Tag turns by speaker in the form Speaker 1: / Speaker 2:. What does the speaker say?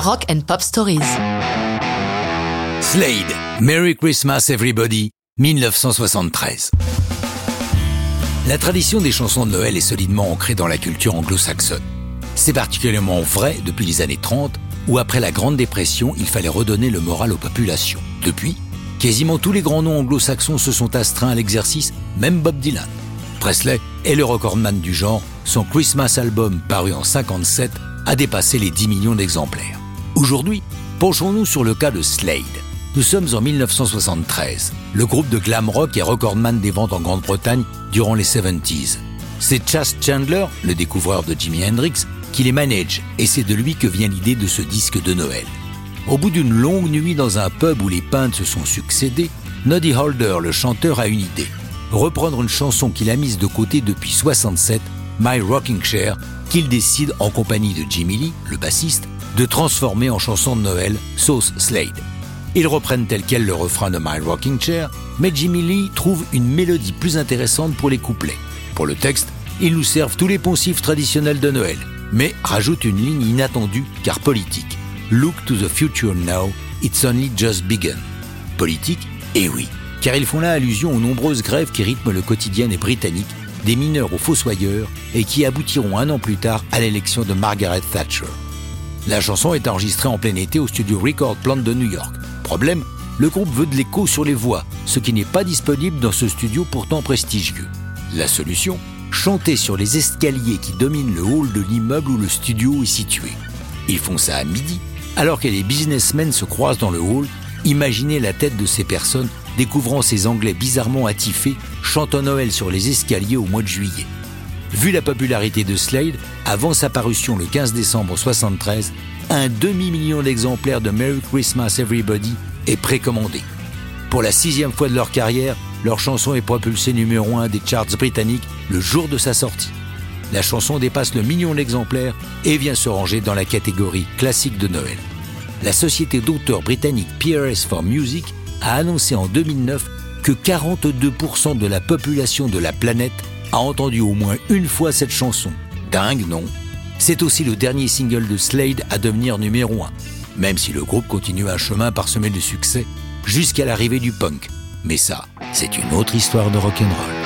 Speaker 1: Rock and Pop Stories.
Speaker 2: Slade, Merry Christmas Everybody, 1973. La tradition des chansons de Noël est solidement ancrée dans la culture anglo-saxonne. C'est particulièrement vrai depuis les années 30, où après la Grande Dépression, il fallait redonner le moral aux populations. Depuis, quasiment tous les grands noms anglo-saxons se sont astreints à l'exercice, même Bob Dylan. Presley est le recordman du genre, son Christmas album paru en 57 a dépassé les 10 millions d'exemplaires. Aujourd'hui, penchons-nous sur le cas de Slade. Nous sommes en 1973. Le groupe de glam rock est recordman des ventes en Grande-Bretagne durant les 70s. C'est Chas Chandler, le découvreur de Jimi Hendrix, qui les manage et c'est de lui que vient l'idée de ce disque de Noël. Au bout d'une longue nuit dans un pub où les peintes se sont succédés, Noddy Holder, le chanteur, a une idée. Reprendre une chanson qu'il a mise de côté depuis 67, My Rocking Chair, qu'il décide, en compagnie de Jimmy Lee, le bassiste, de transformer en chanson de Noël, Sauce Slade. Ils reprennent tel quel le refrain de My Rocking Chair, mais Jimmy Lee trouve une mélodie plus intéressante pour les couplets. Pour le texte, ils nous servent tous les poncifs traditionnels de Noël, mais rajoute une ligne inattendue car politique. Look to the future now, it's only just begun. Politique? Eh oui, car ils font là allusion aux nombreuses grèves qui rythment le quotidien des Britanniques, des mineurs aux fossoyeurs, et qui aboutiront un an plus tard à l'élection de Margaret Thatcher. La chanson est enregistrée en plein été au studio Record Plant de New York. Problème, le groupe veut de l'écho sur les voix, ce qui n'est pas disponible dans ce studio pourtant prestigieux. La solution Chanter sur les escaliers qui dominent le hall de l'immeuble où le studio est situé. Ils font ça à midi, alors que les businessmen se croisent dans le hall. Imaginez la tête de ces personnes découvrant ces Anglais bizarrement attifés chantant Noël sur les escaliers au mois de juillet. Vu la popularité de Slade, avant sa parution le 15 décembre 73, un demi-million d'exemplaires de Merry Christmas Everybody est précommandé. Pour la sixième fois de leur carrière, leur chanson est propulsée numéro un des charts britanniques le jour de sa sortie. La chanson dépasse le million d'exemplaires et vient se ranger dans la catégorie classique de Noël. La société d'auteurs britannique PRS for Music a annoncé en 2009 que 42% de la population de la planète a entendu au moins une fois cette chanson. Dingue, non? C'est aussi le dernier single de Slade à devenir numéro 1, même si le groupe continue un chemin parsemé de succès jusqu'à l'arrivée du punk. Mais ça, c'est une autre histoire de rock'n'roll.